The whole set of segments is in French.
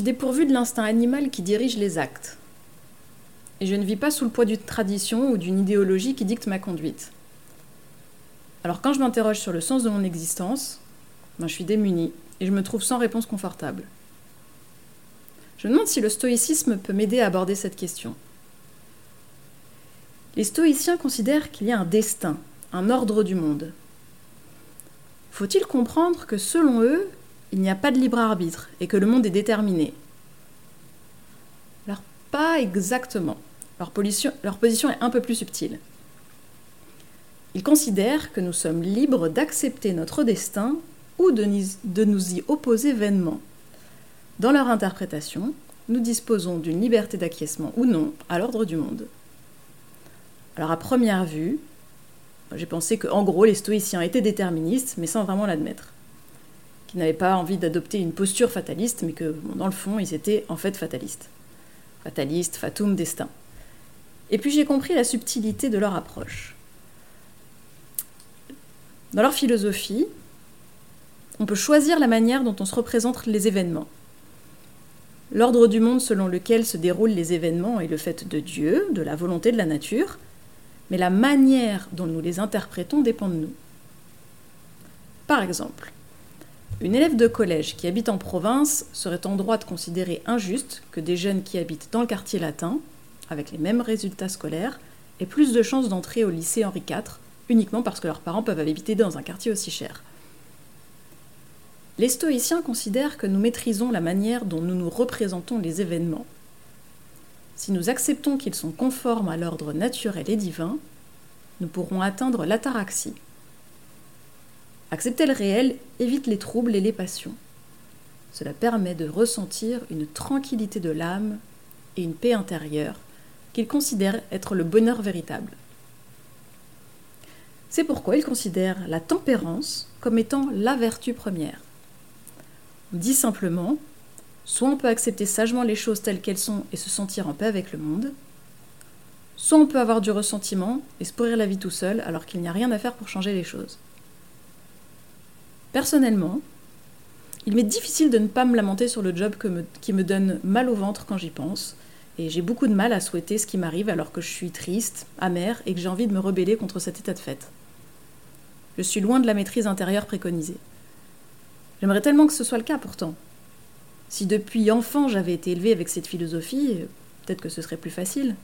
suis dépourvue de l'instinct animal qui dirige les actes. Et je ne vis pas sous le poids d'une tradition ou d'une idéologie qui dicte ma conduite. Alors quand je m'interroge sur le sens de mon existence, ben, je suis démunie et je me trouve sans réponse confortable. Je me demande si le stoïcisme peut m'aider à aborder cette question. Les stoïciens considèrent qu'il y a un destin, un ordre du monde. Faut-il comprendre que selon eux, il n'y a pas de libre arbitre et que le monde est déterminé Alors pas exactement. Leur position, est un peu plus subtile. Ils considèrent que nous sommes libres d'accepter notre destin ou de, de nous y opposer vainement. Dans leur interprétation, nous disposons d'une liberté d'acquiescement ou non à l'ordre du monde. Alors à première vue, j'ai pensé que en gros les stoïciens étaient déterministes, mais sans vraiment l'admettre. Qu'ils n'avaient pas envie d'adopter une posture fataliste, mais que dans le fond ils étaient en fait fatalistes. Fatalistes, fatum, destin. Et puis j'ai compris la subtilité de leur approche. Dans leur philosophie, on peut choisir la manière dont on se représente les événements. L'ordre du monde selon lequel se déroulent les événements est le fait de Dieu, de la volonté de la nature, mais la manière dont nous les interprétons dépend de nous. Par exemple, une élève de collège qui habite en province serait en droit de considérer injuste que des jeunes qui habitent dans le quartier latin, avec les mêmes résultats scolaires, aient plus de chances d'entrer au lycée Henri IV, uniquement parce que leurs parents peuvent habiter dans un quartier aussi cher. Les stoïciens considèrent que nous maîtrisons la manière dont nous nous représentons les événements. Si nous acceptons qu'ils sont conformes à l'ordre naturel et divin, nous pourrons atteindre l'ataraxie. Accepter le réel évite les troubles et les passions. Cela permet de ressentir une tranquillité de l'âme et une paix intérieure qu'ils considèrent être le bonheur véritable. C'est pourquoi ils considèrent la tempérance comme étant la vertu première. On dit simplement, soit on peut accepter sagement les choses telles qu'elles sont et se sentir en paix avec le monde, soit on peut avoir du ressentiment et se pourrir la vie tout seul alors qu'il n'y a rien à faire pour changer les choses. Personnellement, il m'est difficile de ne pas me lamenter sur le job qui me donne mal au ventre quand j'y pense, et j'ai beaucoup de mal à souhaiter ce qui m'arrive alors que je suis triste, amère et que j'ai envie de me rebeller contre cet état de fait. Je suis loin de la maîtrise intérieure préconisée. J'aimerais tellement que ce soit le cas pourtant. Si depuis enfant j'avais été élevée avec cette philosophie, peut-être que ce serait plus facile.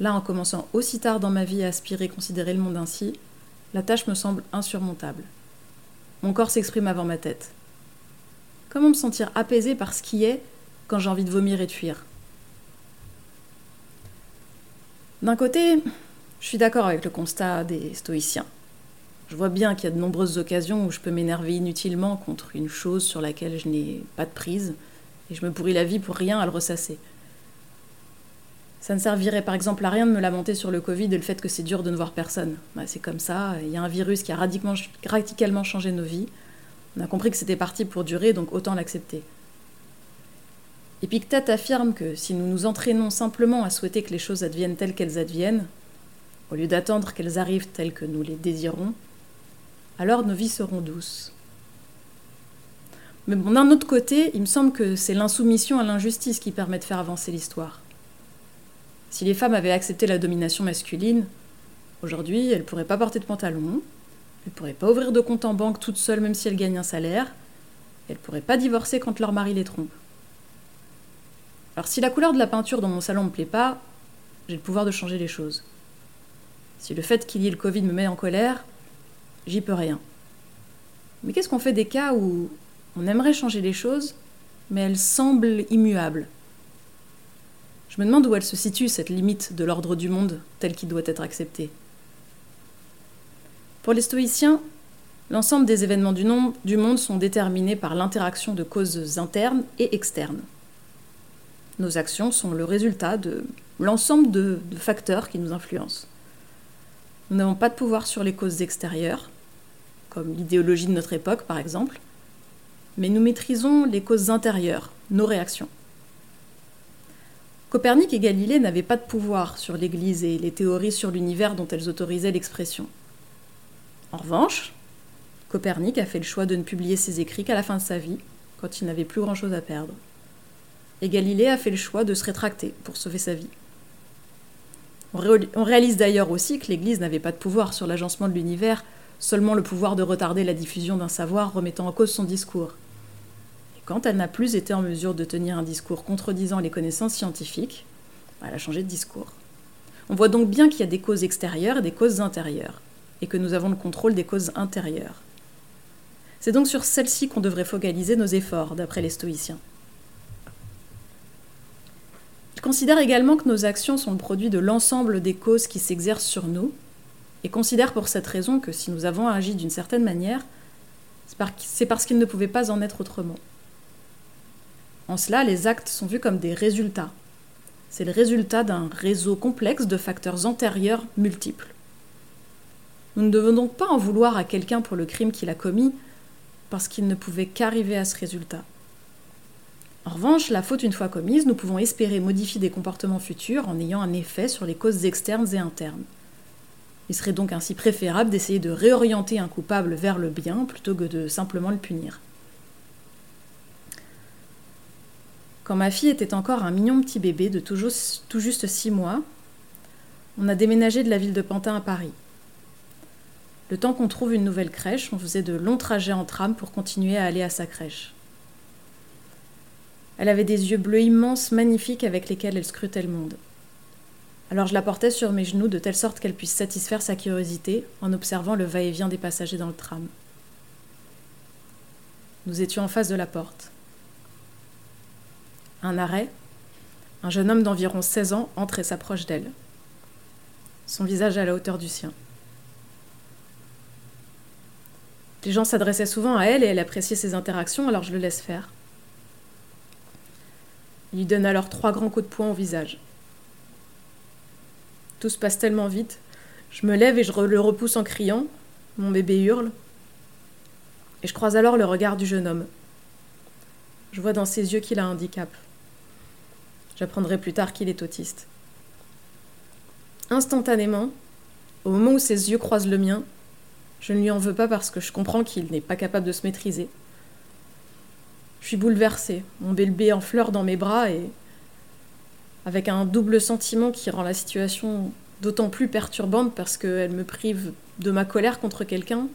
Là, en commençant aussi tard dans ma vie à aspirer considérer le monde ainsi, la tâche me semble insurmontable. Mon corps s'exprime avant ma tête. Comment me sentir apaisée par ce qui est quand j'ai envie de vomir et de fuir? D'un côté, je suis d'accord avec le constat des stoïciens. Je vois bien qu'il y a de nombreuses occasions où je peux m'énerver inutilement contre une chose sur laquelle je n'ai pas de prise, et je me pourris la vie pour rien à le ressasser. Ça ne servirait par exemple à rien de me lamenter sur le Covid et le fait que c'est dur de ne voir personne. C'est comme ça, il y a un virus qui a radicalement changé nos vies. On a compris que c'était parti pour durer, donc autant l'accepter. Épictète affirme que si nous nous entraînons simplement à souhaiter que les choses adviennent telles qu'elles adviennent, au lieu d'attendre qu'elles arrivent telles que nous les désirons, alors nos vies seront douces. Mais d'un autre côté, il me semble que c'est l'insoumission à l'injustice qui permet de faire avancer l'histoire. Si les femmes avaient accepté la domination masculine, aujourd'hui, elles ne pourraient pas porter de pantalon, elles ne pourraient pas ouvrir de compte en banque toutes seules même si elles gagnent un salaire, elles ne pourraient pas divorcer quand leur mari les trompe. Alors si la couleur de la peinture dans mon salon ne me plaît pas, j'ai le pouvoir de changer les choses. Si le fait qu'il y ait le Covid me met en colère, j'y peux rien. Mais qu'est-ce qu'on fait des cas où on aimerait changer les choses, mais elles semblent immuables? Je me demande où elle se situe, cette limite de l'ordre du monde tel qu'il doit être accepté. Pour les stoïciens, l'ensemble des événements du, monde sont déterminés par l'interaction de causes internes et externes. Nos actions sont le résultat de l'ensemble de facteurs qui nous influencent. Nous n'avons pas de pouvoir sur les causes extérieures, comme l'idéologie de notre époque par exemple, mais nous maîtrisons les causes intérieures, nos réactions. Copernic et Galilée n'avaient pas de pouvoir sur l'Église et les théories sur l'univers dont elles autorisaient l'expression. En revanche, Copernic a fait le choix de ne publier ses écrits qu'à la fin de sa vie, quand il n'avait plus grand-chose à perdre. et Galilée a fait le choix de se rétracter pour sauver sa vie. On réalise d'ailleurs aussi que l'Église n'avait pas de pouvoir sur l'agencement de l'univers, seulement le pouvoir de retarder la diffusion d'un savoir remettant en cause son discours. Quand elle n'a plus été en mesure de tenir un discours contredisant les connaissances scientifiques, elle a changé de discours. On voit donc bien qu'il y a des causes extérieures et des causes intérieures, et que nous avons le contrôle des causes intérieures. C'est donc sur celles-ci qu'on devrait focaliser nos efforts, d'après les stoïciens considère également que nos actions sont le produit de l'ensemble des causes qui s'exercent sur nous, et considère pour cette raison que si nous avons agi d'une certaine manière, c'est parce qu'il ne pouvait pas en être autrement. En cela, les actes sont vus comme des résultats. C'est le résultat d'un réseau complexe de facteurs antérieurs multiples. Nous ne devons donc pas en vouloir à quelqu'un pour le crime qu'il a commis, parce qu'il ne pouvait qu'arriver à ce résultat. En revanche, la faute une fois commise, nous pouvons espérer modifier des comportements futurs en ayant un effet sur les causes externes et internes. Il serait donc ainsi préférable d'essayer de réorienter un coupable vers le bien plutôt que de simplement le punir. Quand ma fille était encore un mignon petit bébé de tout juste six mois, on a déménagé de la ville de Pantin à Paris. Le temps qu'on trouve une nouvelle crèche, on faisait de longs trajets en tram pour continuer à aller à sa crèche. Elle avait des yeux bleus immenses, magnifiques, avec lesquels elle scrutait le monde. Alors je la portais sur mes genoux de telle sorte qu'elle puisse satisfaire sa curiosité en observant le va-et-vient des passagers dans le tram. Nous étions en face de la porte. Un arrêt, un jeune homme d'environ 16 ans entre et s'approche d'elle. Son visage à la hauteur du sien. Les gens s'adressaient souvent à elle et elle appréciait ses interactions, alors je le laisse faire. Il lui donne alors trois grands coups de poing au visage. Tout se passe tellement vite. Je me lève et je le repousse en criant. Mon bébé hurle. Et je croise alors le regard du jeune homme. Je vois dans ses yeux qu'il a un handicap. J'apprendrai plus tard qu'il est autiste. Instantanément, au moment où ses yeux croisent le mien, je ne lui en veux pas parce que je comprends qu'il n'est pas capable de se maîtriser. Je suis bouleversée, mon bébé en fleurs dans mes bras et avec un double sentiment qui rend la situation d'autant plus perturbante parce qu'elle me prive de ma colère contre quelqu'un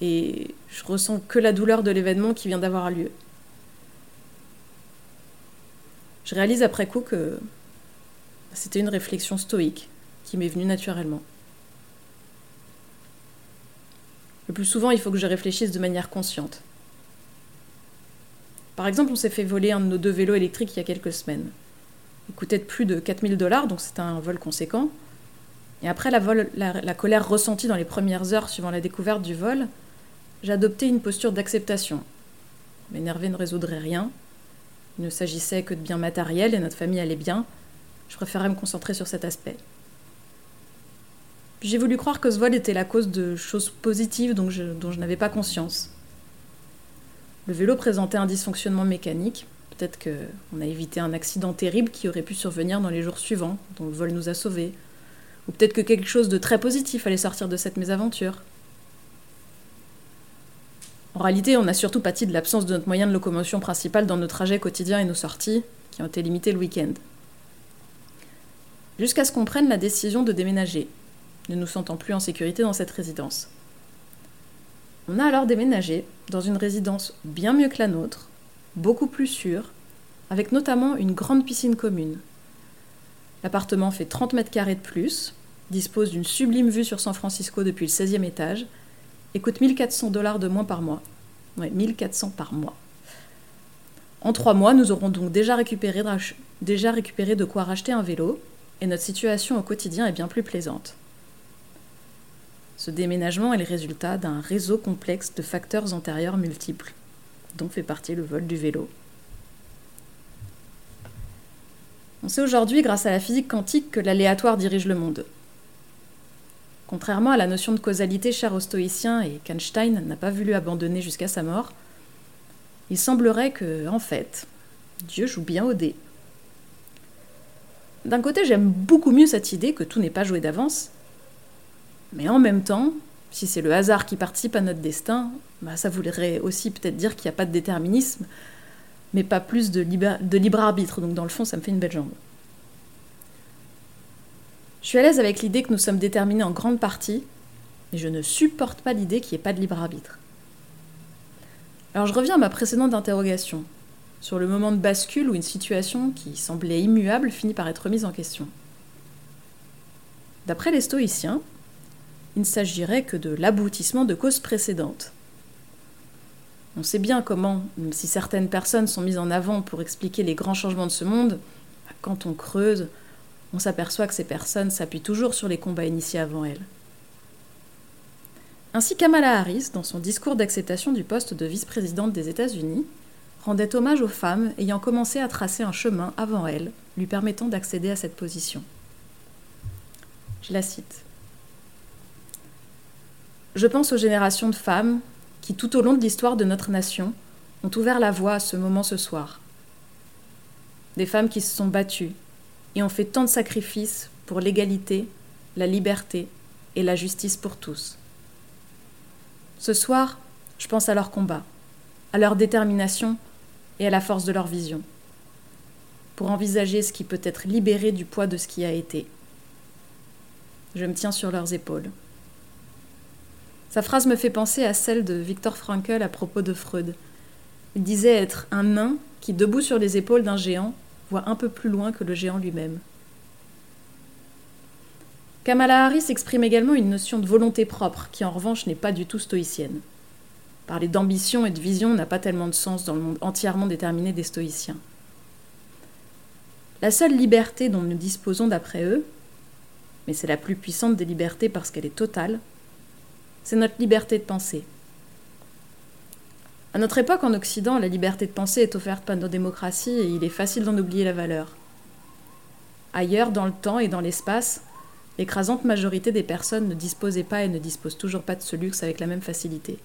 et je ressens que la douleur de l'événement qui vient d'avoir lieu. Je réalise après coup que c'était une réflexion stoïque qui m'est venue naturellement. Le plus souvent, il faut que je réfléchisse de manière consciente. Par exemple, on s'est fait voler un de nos deux vélos électriques il y a quelques semaines. Il coûtait plus de 4000 dollars, donc c'était un vol conséquent. Et après la, colère ressentie dans les premières heures suivant la découverte du vol, j'ai adopté une posture d'acceptation. M'énerver ne résoudrait rien. Il ne s'agissait que de biens matériels et notre famille allait bien. Je préférais me concentrer sur cet aspect. J'ai voulu croire que ce vol était la cause de choses positives dont je n'avais pas conscience. Le vélo présentait un dysfonctionnement mécanique. Peut-être qu'on a évité un accident terrible qui aurait pu survenir dans les jours suivants, dont le vol nous a sauvés. Ou peut-être que quelque chose de très positif allait sortir de cette mésaventure. En réalité, on a surtout pâti de l'absence de notre moyen de locomotion principal dans nos trajets quotidiens et nos sorties, qui ont été limités le week-end. Jusqu'à ce qu'on prenne la décision de déménager, ne nous sentant plus en sécurité dans cette résidence. On a alors déménagé dans une résidence bien mieux que la nôtre, beaucoup plus sûre, avec notamment une grande piscine commune. L'appartement fait 30 mètres carrés de plus, dispose d'une sublime vue sur San Francisco depuis le 16e étage et coûte 1400 dollars de moins par mois. Ouais, 1400 par mois. En trois mois, nous aurons donc déjà récupéré, déjà récupéré de quoi racheter un vélo et notre situation au quotidien est bien plus plaisante. Ce déménagement est le résultat d'un réseau complexe de facteurs antérieurs multiples, dont fait partie le vol du vélo. On sait aujourd'hui, grâce à la physique quantique, que l'aléatoire dirige le monde. Contrairement à la notion de causalité chère aux stoïciens et qu'Einstein n'a pas voulu abandonner jusqu'à sa mort, il semblerait que, en fait, Dieu joue bien au dé. D'un côté, j'aime beaucoup mieux cette idée que tout n'est pas joué d'avance, mais en même temps, si c'est le hasard qui participe à notre destin, bah ça voudrait aussi peut-être dire qu'il n'y a pas de déterminisme, mais pas plus de, de libre arbitre, donc dans le fond, ça me fait une belle jambe. Je suis à l'aise avec l'idée que nous sommes déterminés en grande partie, mais je ne supporte pas l'idée qu'il n'y ait pas de libre arbitre. Alors je reviens à ma précédente interrogation, sur le moment de bascule où une situation qui semblait immuable finit par être remise en question. D'après les stoïciens, il ne s'agirait que de l'aboutissement de causes précédentes. On sait bien comment, même si certaines personnes sont mises en avant pour expliquer les grands changements de ce monde, quand on creuse, on s'aperçoit que ces personnes s'appuient toujours sur les combats initiés avant elles. Ainsi Kamala Harris, dans son discours d'acceptation du poste de vice-présidente des États-Unis, rendait hommage aux femmes ayant commencé à tracer un chemin avant elle, lui permettant d'accéder à cette position. Je la cite. Je pense aux générations de femmes qui, tout au long de l'histoire de notre nation, ont ouvert la voie à ce moment ce soir. Des femmes qui se sont battues et ont fait tant de sacrifices pour l'égalité, la liberté et la justice pour tous. Ce soir, je pense à leur combat, à leur détermination et à la force de leur vision, pour envisager ce qui peut être libéré du poids de ce qui a été. Je me tiens sur leurs épaules. Sa phrase me fait penser à celle de Viktor Frankl à propos de Freud. Il disait être un nain qui, debout sur les épaules d'un géant, voit un peu plus loin que le géant lui-même. Kamala Harris exprime également une notion de volonté propre, qui en revanche n'est pas du tout stoïcienne. Parler d'ambition et de vision n'a pas tellement de sens dans le monde entièrement déterminé des stoïciens. La seule liberté dont nous disposons d'après eux, mais c'est la plus puissante des libertés parce qu'elle est totale, c'est notre liberté de penser. À notre époque en Occident, la liberté de penser est offerte par nos démocraties et il est facile d'en oublier la valeur. Ailleurs, dans le temps et dans l'espace, l'écrasante majorité des personnes ne disposaient pas et ne disposent toujours pas de ce luxe avec la même facilité.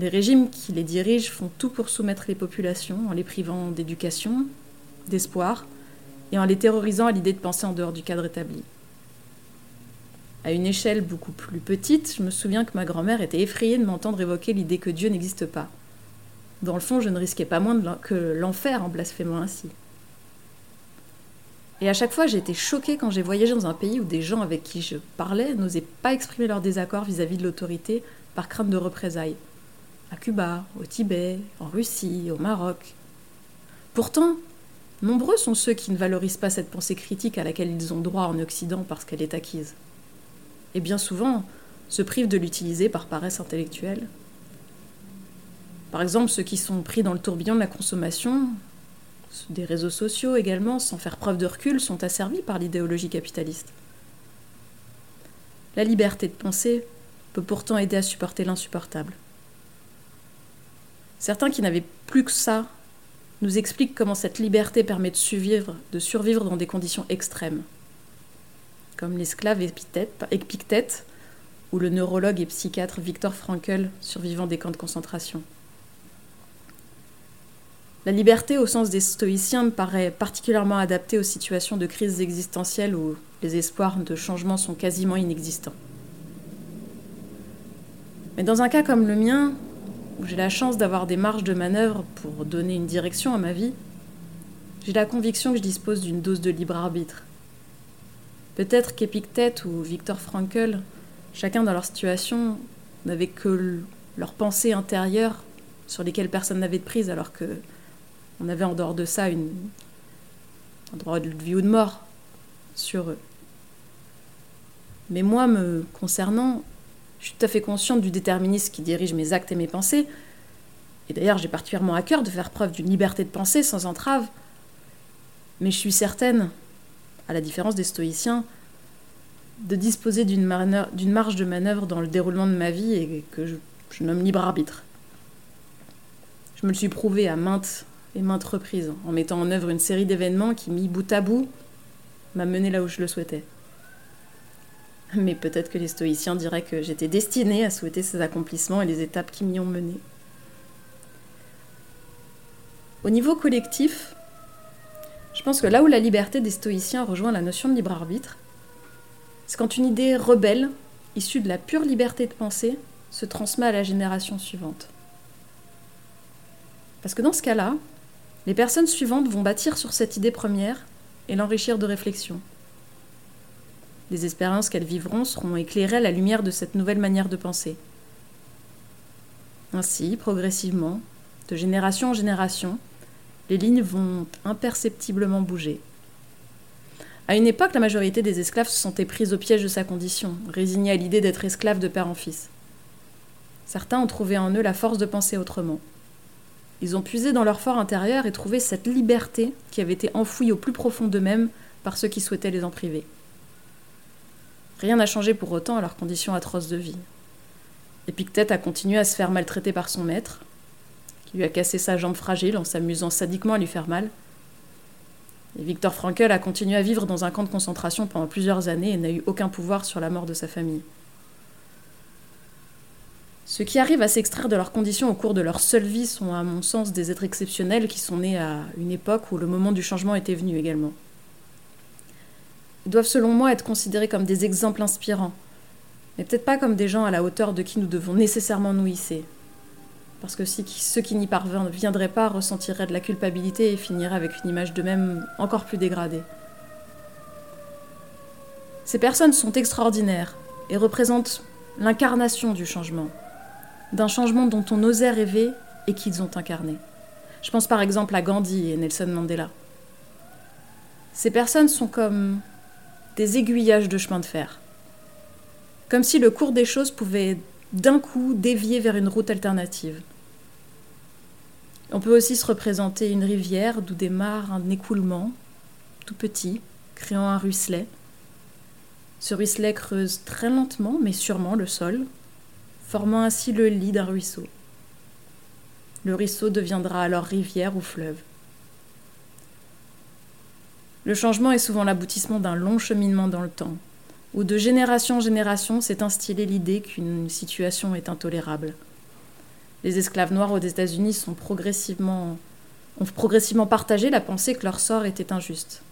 Les régimes qui les dirigent font tout pour soumettre les populations en les privant d'éducation, d'espoir, et en les terrorisant à l'idée de penser en dehors du cadre établi. À une échelle beaucoup plus petite, je me souviens que ma grand-mère était effrayée de m'entendre évoquer l'idée que Dieu n'existe pas. Dans le fond, je ne risquais pas moins que l'enfer en blasphémant ainsi. Et à chaque fois, j'ai été choquée quand j'ai voyagé dans un pays où des gens avec qui je parlais n'osaient pas exprimer leur désaccord vis-à-vis de l'autorité par crainte de représailles. À Cuba, au Tibet, en Russie, au Maroc. Pourtant, nombreux sont ceux qui ne valorisent pas cette pensée critique à laquelle ils ont droit en Occident parce qu'elle est acquise. Et bien souvent, se privent de l'utiliser par paresse intellectuelle. Par exemple, ceux qui sont pris dans le tourbillon de la consommation des réseaux sociaux également, sans faire preuve de recul, sont asservis par l'idéologie capitaliste. La liberté de penser peut pourtant aider à supporter l'insupportable. Certains qui n'avaient plus que ça nous expliquent comment cette liberté permet de survivre, de survivre dans des conditions extrêmes, comme l'esclave Épictète ou le neurologue et psychiatre Viktor Frankl, survivant des camps de concentration. La liberté, au sens des stoïciens, me paraît particulièrement adaptée aux situations de crise existentielle où les espoirs de changement sont quasiment inexistants. Mais dans un cas comme le mien, où j'ai la chance d'avoir des marges de manœuvre pour donner une direction à ma vie, j'ai la conviction que je dispose d'une dose de libre arbitre. Peut-être qu'Épictète ou Victor Frankl, chacun dans leur situation, n'avaient que leurs pensées intérieures sur lesquelles personne n'avait de prise, alors que on avait en dehors de ça une, un droit de vie ou de mort sur eux. Mais moi, me concernant, je suis tout à fait consciente du déterminisme qui dirige mes actes et mes pensées. Et d'ailleurs, j'ai particulièrement à cœur de faire preuve d'une liberté de pensée sans entrave. Mais je suis certaine, à la différence des stoïciens, de disposer d'une marge de manœuvre dans le déroulement de ma vie et que je, nomme libre arbitre. Je me le suis prouvé à maintes et maintes reprises, en mettant en œuvre une série d'événements qui, mis bout à bout, m'a mené là où je le souhaitais. Mais peut-être que les stoïciens diraient que j'étais destinée à souhaiter ces accomplissements et les étapes qui m'y ont mené. Au niveau collectif, je pense que là où la liberté des stoïciens rejoint la notion de libre arbitre, c'est quand une idée rebelle, issue de la pure liberté de penser, se transmet à la génération suivante. Parce que dans ce cas-là, les personnes suivantes vont bâtir sur cette idée première et l'enrichir de réflexions. Les expériences qu'elles vivront seront éclairées à la lumière de cette nouvelle manière de penser. Ainsi, progressivement, de génération en génération, les lignes vont imperceptiblement bouger. À une époque, la majorité des esclaves se sentaient prises au piège de sa condition, résignés à l'idée d'être esclaves de père en fils. Certains ont trouvé en eux la force de penser autrement. Ils ont puisé dans leur fort intérieur et trouvé cette liberté qui avait été enfouie au plus profond d'eux-mêmes par ceux qui souhaitaient les en priver. Rien n'a changé pour autant à leurs conditions atroces de vie. Épictète a continué à se faire maltraiter par son maître, qui lui a cassé sa jambe fragile en s'amusant sadiquement à lui faire mal. Et Victor Frankl a continué à vivre dans un camp de concentration pendant plusieurs années et n'a eu aucun pouvoir sur la mort de sa famille. Ceux qui arrivent à s'extraire de leurs conditions au cours de leur seule vie sont, à mon sens, des êtres exceptionnels qui sont nés à une époque où le moment du changement était venu également. Ils doivent, selon moi, être considérés comme des exemples inspirants, mais peut-être pas comme des gens à la hauteur de qui nous devons nécessairement nous hisser. Parce que ceux qui n'y parviendraient pas ressentiraient de la culpabilité et finiraient avec une image d'eux-mêmes encore plus dégradée. Ces personnes sont extraordinaires et représentent l'incarnation du changement, d'un changement dont on osait rêver et qu'ils ont incarné. Je pense par exemple à Gandhi et Nelson Mandela. Ces personnes sont comme des aiguillages de chemin de fer. Comme si le cours des choses pouvait d'un coup dévier vers une route alternative. On peut aussi se représenter une rivière d'où démarre un écoulement, tout petit, créant un ruisselet. Ce ruisselet creuse très lentement mais sûrement le sol, formant ainsi le lit d'un ruisseau. Le ruisseau deviendra alors rivière ou fleuve. Le changement est souvent l'aboutissement d'un long cheminement dans le temps, où de génération en génération s'est instillée l'idée qu'une situation est intolérable. Les esclaves noirs aux États-Unis ont progressivement partagé la pensée que leur sort était injuste.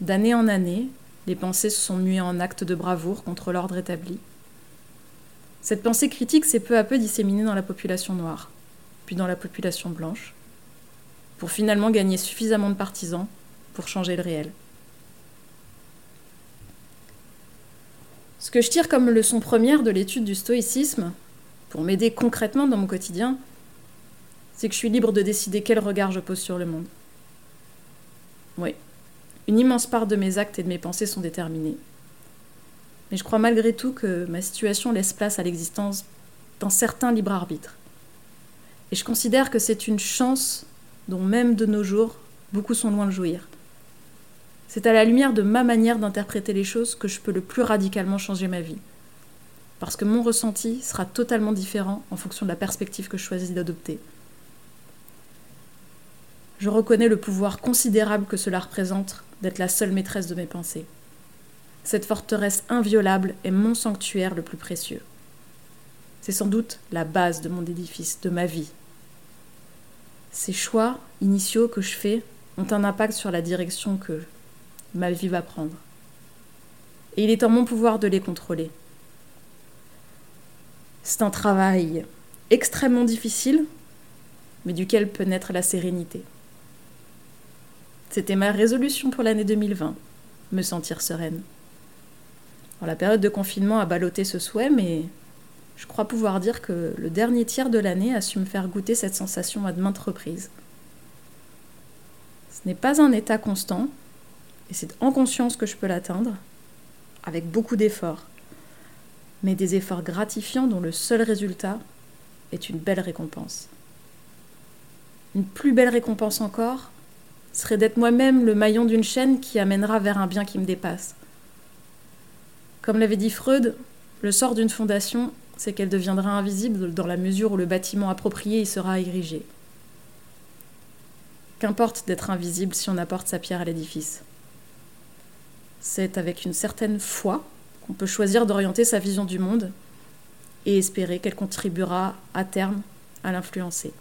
D'année en année, les pensées se sont muées en actes de bravoure contre l'ordre établi. Cette pensée critique s'est peu à peu disséminée dans la population noire, puis dans la population blanche, pour finalement gagner suffisamment de partisans pour changer le réel. Ce que je tire comme leçon première de l'étude du stoïcisme, pour m'aider concrètement dans mon quotidien, c'est que je suis libre de décider quel regard je pose sur le monde. Oui, une immense part de mes actes et de mes pensées sont déterminés. Mais je crois malgré tout que ma situation laisse place à l'existence d'un certain libre arbitre. Et je considère que c'est une chance dont même de nos jours, beaucoup sont loin de jouir. C'est à la lumière de ma manière d'interpréter les choses que je peux le plus radicalement changer ma vie. Parce que mon ressenti sera totalement différent en fonction de la perspective que je choisis d'adopter. Je reconnais le pouvoir considérable que cela représente d'être la seule maîtresse de mes pensées. Cette forteresse inviolable est mon sanctuaire le plus précieux. C'est sans doute la base de mon édifice, de ma vie. Ces choix initiaux que je fais ont un impact sur la direction que ma vie va prendre. Et il est en mon pouvoir de les contrôler. C'est un travail extrêmement difficile, mais duquel peut naître la sérénité. C'était ma résolution pour l'année 2020, me sentir sereine. la période de confinement a ballotté ce souhait, mais je crois pouvoir dire que le dernier tiers de l'année a su me faire goûter cette sensation à de maintes reprises. Ce n'est pas un état constant, et c'est en conscience que je peux l'atteindre, avec beaucoup d'efforts, mais des efforts gratifiants dont le seul résultat est une belle récompense. Une plus belle récompense encore serait d'être moi-même le maillon d'une chaîne qui amènera vers un bien qui me dépasse. Comme l'avait dit Freud, le sort d'une fondation, c'est qu'elle deviendra invisible dans la mesure où le bâtiment approprié y sera érigé. Qu'importe d'être invisible si on apporte sa pierre à l'édifice. C'est avec une certaine foi qu'on peut choisir d'orienter sa vision du monde et espérer qu'elle contribuera à terme à l'influencer.